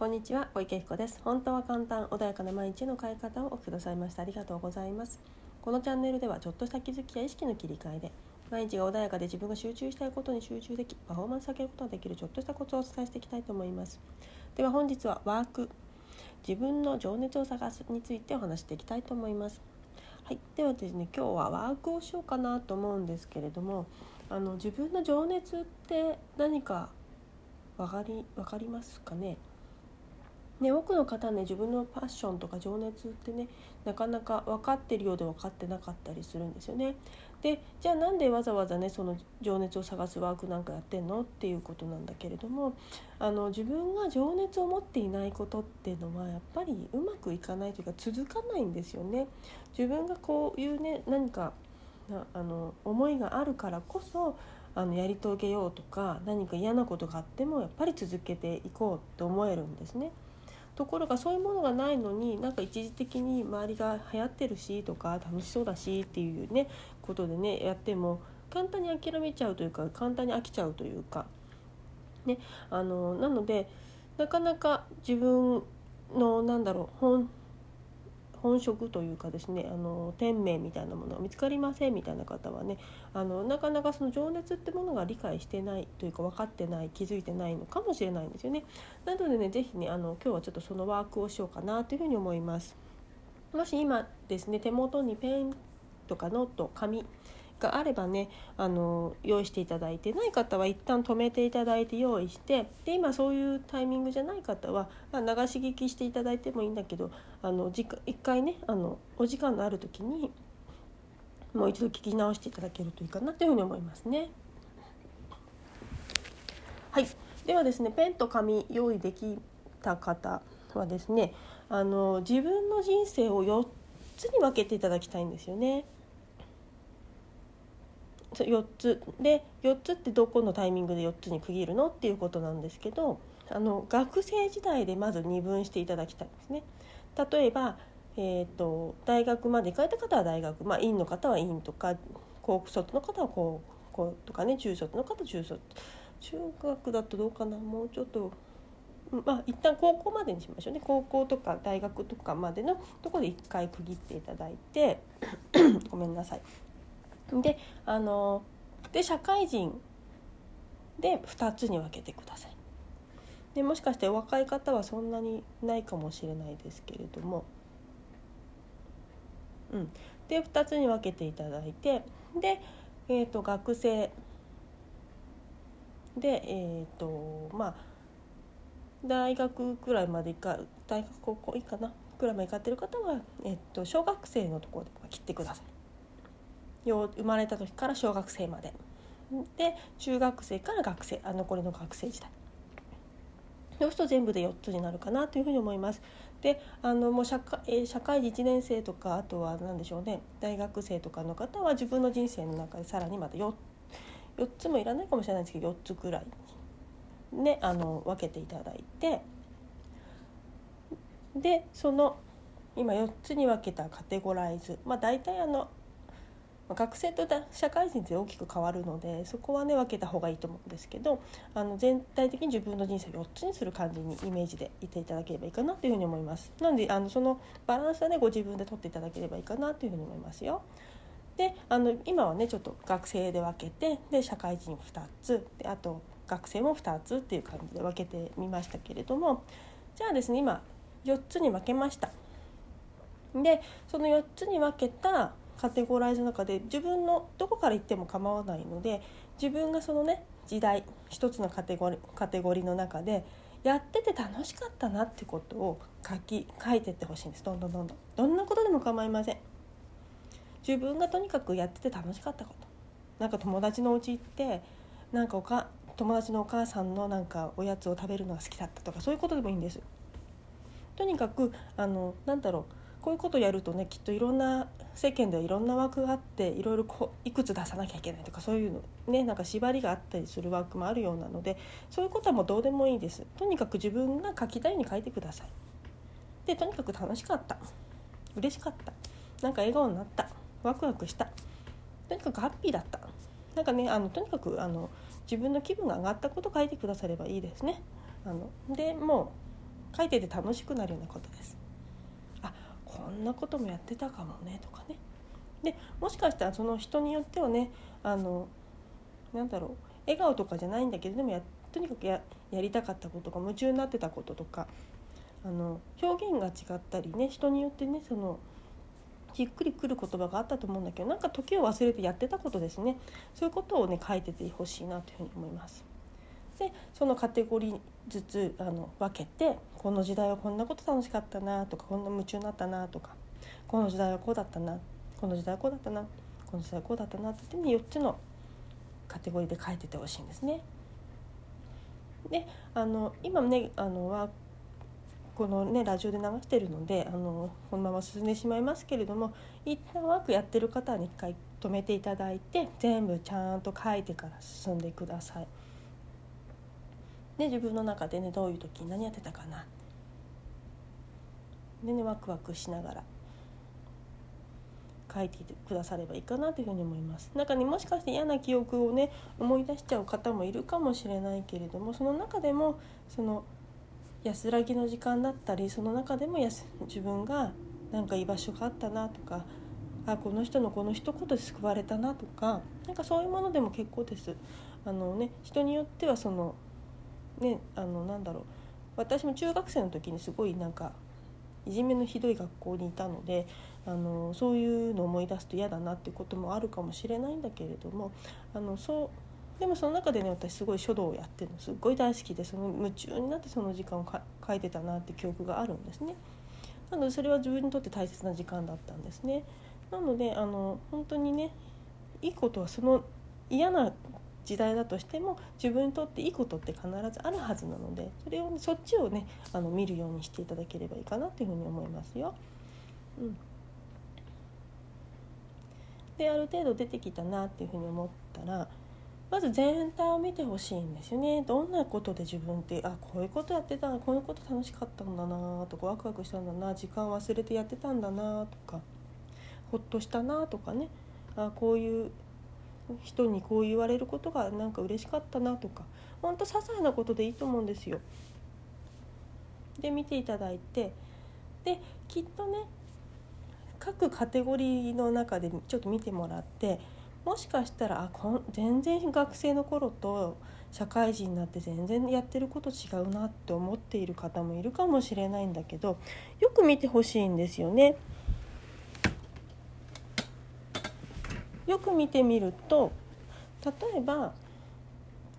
こんにちは小池彦です。本当は簡単穏やかな毎日の変え方をお聞きくださいました。ありがとうございます。このチャンネルではちょっとした気づきや意識の切り替えで毎日が穏やかで自分が集中したいことに集中できパフォーマンスを上げることができるちょっとしたコツをお伝えしていきたいと思います。では本日はワーク自分の情熱を探すについてお話していきたいと思います。はい、ではですね今日はワークをしようかなと思うんですけれどもあの自分の情熱って何か分かり分かりますかね？ね、多くの方ね自分のパッションとか情熱ってねなかなか分かってるようで分かってなかったりするんですよね。でじゃあなんでわざわざねその情熱を探すワークなんかやってんのっていうことなんだけれどもあの自分が情熱を持っていないことっていうのはやっぱりうまくいかないというか続かないんですよね。自分がこういうね何かあの思いがあるからこそあのやり遂げようとか何か嫌なことがあってもやっぱり続けていこうと思えるんですね。ところがそういうものがないのになんか一時的に周りが流行ってるしとか楽しそうだしっていうねことでねやっても簡単に諦めちゃうというか簡単に飽きちゃうというか、ね、あのなのでなかなか自分のなんだろう本本職というかですねあの天命みたいなものが見つかりませんみたいな方はねあのなかなかその情熱ってものが理解してないというか分かってない気づいてないのかもしれないんですよね。なのでね是非ねあの今日はちょっとそのワークをしようかなというふうに思います。もし今ですね手元にペンとかノート紙があればねあの用意していただいてない方は一旦止めていただいて用意してで今そういうタイミングじゃない方は、まあ、流し聞きしていただいてもいいんだけどあの一回ねあのお時間のある時にもう一度聞き直していただけるといいかなというふうに思いますね。はいではですねペンと紙用意できた方はですねあの自分の人生を4つに分けていただきたいんですよね。4つで4つってどこのタイミングで4つに区切るのっていうことなんですけどあの学生時代でまず二分していただきたいんですね。例えば、えーと、大学まで行かれた方は大学、まあ、院の方は院とか高卒の方は高校とかね中卒の方中卒。中学だとどうかな？もうちょっとまあ一旦高校までにしましょうね。高校とか大学とかまでのところで1回区切っていただいてごめんなさい。であので社会人で2つに分けてください。でもしかして若い方はそんなにないかもしれないですけれども、うん、で2つに分けていただいてで、えーと、学生でえっ、ー、とまあ大学くらいまでか大学高校いいかな？くらいまで行かってる方は、えーと小学生のところで切ってください。生まれた時から小学生まで。で中学生から学生あ残りの学生時代。そうすると全部で4つになるかなというふうに思います。であのもう社会,、え社会人1年生とかあとは何でしょうね。大学生とかの方は自分の人生の中でさらにまた 4, 4つもいらないかもしれないですけど4つくらいねあの分けていただいて。でその今4つに分けたカテゴライズ。まあ大体あの学生と社会人って大きく変わるのでそこはね分けた方がいいと思うんですけどあの全体的に自分の人生を4つにする感じにイメージでいていただければいいかなというふうに思います。なのであのそのバランスはねご自分で取っていただければいいかなというふうに思いますよ。であの今はねちょっと学生で分けてで社会人2つであと学生も2つっていう感じで分けてみましたけれどもじゃあですね今4つに分けました。でその4つに分けたカテゴライズの中で自分のどこから行っても構わないので自分がそのね時代一つのカテゴリカテゴリの中でやってて楽しかったなってことを書き書いてってほしいんです。どんどんどんどん。どんなことでも構いません。自分がとにかくやってて楽しかったこと。なんか友達のお家行ってなんかおか友達のお母さんのなんかおやつを食べるのが好きだったとかそういうことでもいいんです。とにかくあのなんだろう。こういうことやるとねきっといろんな世間ではいろんな枠があっていろいろこういくつ出さなきゃいけないとかそういうのねなんか縛りがあったりする枠もあるようなのでそういうことはもうどうでもいいです。とにかく自分が書きたいように書いてください。でとにかく楽しかった。嬉しかった。なんか笑顔になった。ワクワクした。とにかくハッピーだった。なんかねあのとにかくあの自分の気分が上がったこと書いてくださればいいですね。あのでもう書いてて楽しくなるようなことです。こんなこともやってたかもねとかね。でもしかしたらその人によってはねあのなんだろう笑顔とかじゃないんだけどでもやとにかくややりたかったことが夢中になってたこととかあの表現が違ったりね人によってねそのじっくりくる言葉があったと思うんだけどなんか時を忘れてやってたことですねそういうことをね書いててほしいなというふうに思います。でそのカテゴリーずつあの分けてこの時代はこんなこと楽しかったなとかこんな夢中になったなとかこの時代はこうだったなこの時代はこうだったなこの時代はこうだったなってね4つのカテゴリーで書いててほしいんですね。であの今ねあのはこのねラジオで流してるのであのこのまま進んでしまいますけれども一旦ワークやってる方は一回止めていただいて全部ちゃんと書いてから進んでください。で自分の中でねどういう時に何やってたかなでねワクワクしながら書いてくださればいいかなというふうに思います中にもしかして嫌な記憶をね思い出しちゃう方もいるかもしれないけれどもその中でもその安らぎの時間だったりその中でも自分がなんか居場所があったなとかあこの人のこの一言で救われたなとかなんかそういうものでも結構です。あのね、人によってはそのねあのなんだろう私も中学生の時にすごいなんかいじめのひどい学校にいたのであのそういうのを思い出すと嫌だなっていうこともあるかもしれないんだけれどもあのそうでもその中でね私すごい書道をやってるのすっごい大好きでその夢中になってその時間を書いてたなって記憶があるんですね。なのでそれは自分にとって大切な時間だったんですね。なのであの本当にねいいことはその嫌な時代だとしても自分にとっていいことって必ずあるはずなのでそれを、そっちをねあの見るようにしていただければいいかなというふうに思いますよ。うん、である程度出てきたなっていうふうに思ったらまず全体を見てほしいんですよね。どんなことで自分ってあこういうことやってたこういうこと楽しかったんだなとかワクワクしたんだな時間忘れてやってたんだなとかほっとしたなとかね。あこういう人にこう言われることがなんか嬉しかったなとかほんと些細なことでいいと思うんですよ。で見ていただいてできっとね各カテゴリーの中でちょっと見てもらってもしかしたらあこん全然学生の頃と社会人になって全然やってること違うなって思っている方もいるかもしれないんだけどよく見てほしいんですよね。よく見てみると例えば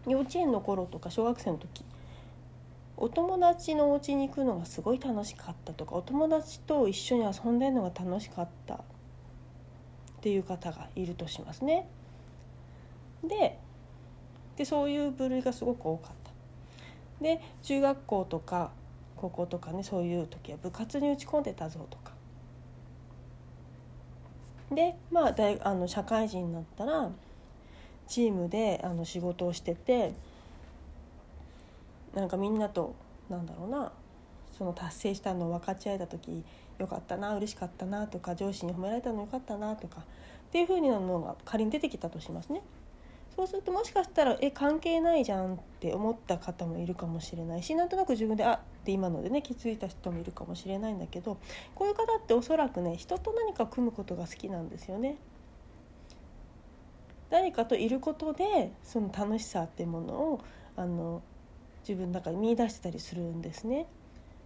幼稚園の頃とか小学生の時お友達のお家に行くのがすごい楽しかったとかお友達と一緒に遊んでるのが楽しかったっていう方がいるとしますね。ででそういう部類がすごく多かった。で中学校とか高校とかねそういう時は部活に打ち込んでたぞとかでまあ大あの社会人になったらチームであの仕事をしててなんかみんなとなんだろうなその達成したのを分かち合えた時よかったな嬉しかったなとか上司に褒められたのよかったなとかっていうふうなのが仮に出てきたとしますね。そうするともしかしたらえ関係ないじゃんって思った方もいるかもしれないしなんとなく自分であって今のでね気づいた人もいるかもしれないんだけどこういう方っておそらくね人と何か組むことが好きなんですよね。誰かといることでその楽しさっていうものをあの自分の中に見出してたりするんですね。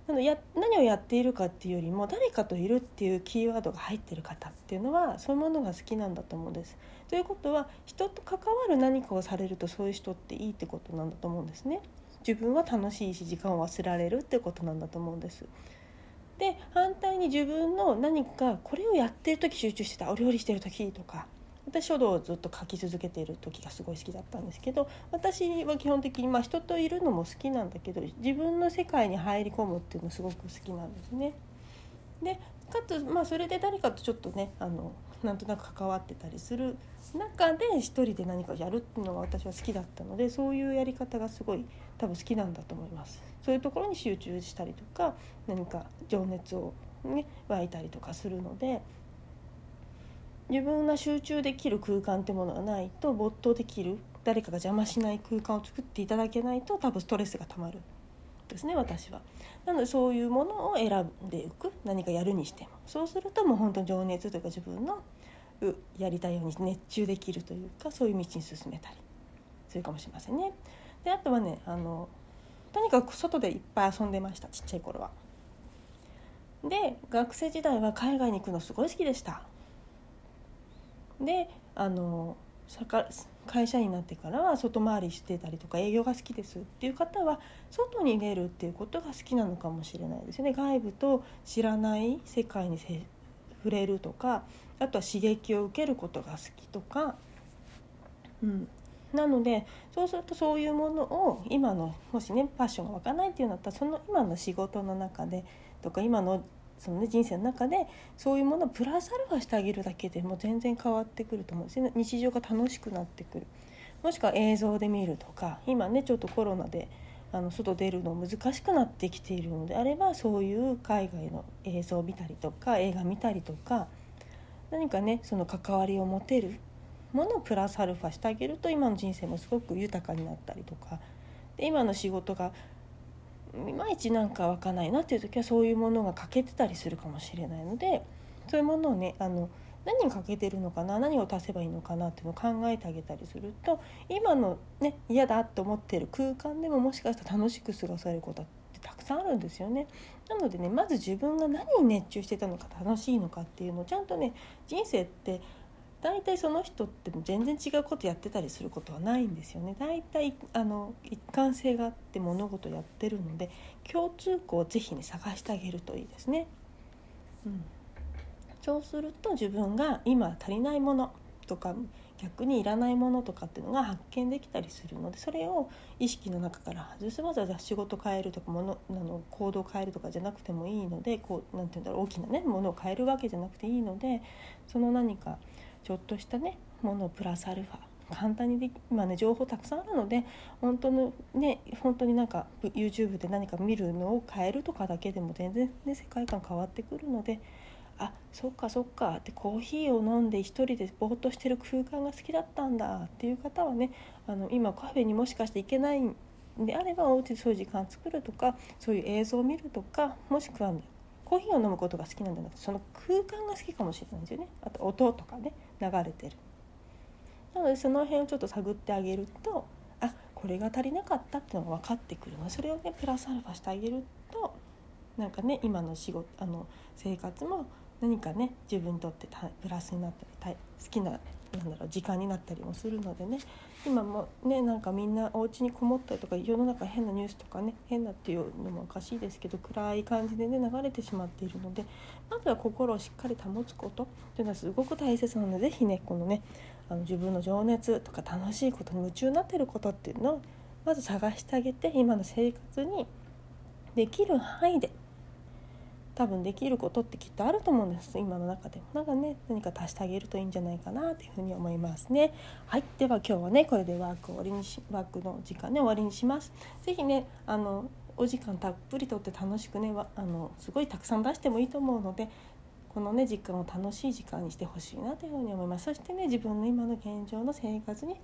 なのや何をやっているかっていうよりも誰かといるっていうキーワードが入ってる方っていうのはそういうものが好きなんだと思うんです。ということは人と関わる何かをされるとそういう人っていいってことなんだと思うんですね。自分は楽しいし時間を忘れられるってことなんだと思うんです。で反対に自分の何かこれをやってる時集中してたお料理してる時とか私書道をずっと書き続けている時がすごい好きだったんですけど私は基本的にまあ人といるのも好きなんだけど自分の世界に入り込むっていうのすごく好きなんですね。でかつ、まあ、それで誰かとちょっとねあのなんとなく関わってたりする中で一人で何かやるっていうのが私は好きだったのでそういうやり方がすごい多分好きなんだと思います。そういうところに集中したりとか何か情熱を、ね、湧いたりとかするので自分が集中できる空間ってものがないと没頭できる誰かが邪魔しない空間を作っていただけないと多分ストレスがたまるですね私は。なのでそういうものを選んでいく何かやるにしてもそうするともう本当に情熱というか自分のやりたいように熱中できるというかそういう道に進めたりするかもしれませんね。であとはねあのとにかく外でいっぱい遊んでましたちっちゃい頃は。で学生時代は海外に行くのすごい好きでした。であの会社員になってからは外回りしてたりとか営業が好きですっていう方は外に出るっていうことが好きなのかもしれないですよね。外部と知らない世界に触れるとかあとは刺激を受けることが好きとか、うん、なのでそうするとそういうものを今のもしねパッションが湧かないっていうんだったらその今の仕事の中でとか今のその、ね、人生の中でそういうものをプラスアルファしてあげるだけでも全然変わってくると思う。んですね日常が楽しくなってくる。もしくは映像で見るとか今ねちょっとコロナであの外出るの難しくなってきているのであればそういう海外の映像を見たりとか映画見たりとか何かねその関わりを持てるものをプラスアルファしてあげると今の人生もすごく豊かになったりとか。で今の仕事がいまいちなんか湧かないなっていう時はそういうものが欠けてたりするかもしれないのでそういうものをねあの何が欠けてるのかな何を足せばいいのかなっていうのを考えてあげたりすると今のね嫌だと思ってる空間でももしかしたら楽しく過ごされることってたくさんあるんですよね。なのでねまず自分が何に熱中してたのか楽しいのかっていうのをちゃんとね人生って大体その人って全然違うことやってたりすることはないんですよね大体あの一貫性があって物事やってるので共通項をぜひね探してあげるといいですね。うん、そうすると自分が今足りないものとか逆にいらないものとかっていうのが発見できたりするのでそれを意識の中から外すわざわざ仕事変えるとかものあの行動変えるとかじゃなくてもいいのでこうなんて言うんだろう大きなねものを変えるわけじゃなくていいのでその何かちょっとしたねものプラスアルファ。簡単にで今ね情報たくさんあるので本当のね本当になんか YouTube で何か見るのを変えるとかだけでも全然ね世界観変わってくるのであそっかそっかってコーヒーを飲んで一人でぼーっとしてる空間が好きだったんだっていう方はねあの今カフェにもしかして行けないんであればお家でそういう時間作るとかそういう映像を見るとかもしくはコーヒーを飲むことが好きなんじゃなくてその空間が好きかもしれないんですよね。あと音とかね。流れてる。なのでその辺をちょっと探ってあげるとあこれが足りなかったっていうのが分かってくる。のでそれをねプラスアルファしてあげるとなんかね今の仕事あの生活も何かね自分にとってプラスになったり好きななんだろう時間になったりもするのでね。今もねなんかみんなお家にこもったりとか世の中変なニュースとかね変なっていうのもおかしいですけど暗い感じでね流れてしまっているのでまずは心をしっかり保つことというのはすごく大切なので是非ねこのねあの自分の情熱とか楽しいことに夢中になってることっていうのをまず探してあげて今の生活にできる範囲で多分できることってきっとあると思うんです。今の中でも。なんかね何か足してあげるといいんじゃないかなというふうに思いますね。はい。では今日はねこれでワーク終わりにしワークの時間ね終わりにします。是非ねあのお時間たっぷりとって楽しくねあのすごいたくさん出してもいいと思うのでこのね時間を楽しい時間にしてほしいなというふうに思います。そしてね自分の今の現状の生活に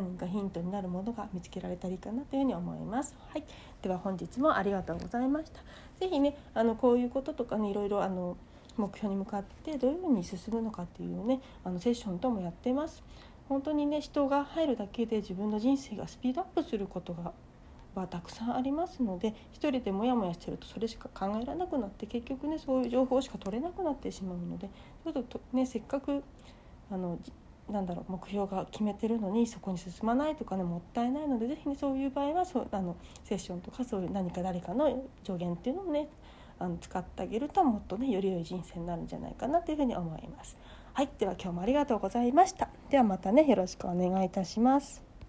何かヒントになるものが見つけられたらいいかなというふうに思います。はい、では本日もありがとうございました。是非ねあのこういうこととかねいろいろあの目標に向かってどういうふうに進むのかっていうねあのセッションともやってます。本当にね人が入るだけで自分の人生がスピードアップすることがはたくさんありますので一人でモヤモヤしてるとそれしか考えられなくなって結局ねそういう情報しか取れなくなってしまうのでちょっとねせっかくあのなんだろう目標が決めてるのにそこに進まないとかねもったいないので是非ねそういう場合はそうあのセッションとかそういう何か誰かの助言っていうのをねあの使ってあげるともっとねより良い人生になるんじゃないかなというふうに思います。はい、では今日もありがとうございました。ではまたねよろしくお願いいたします。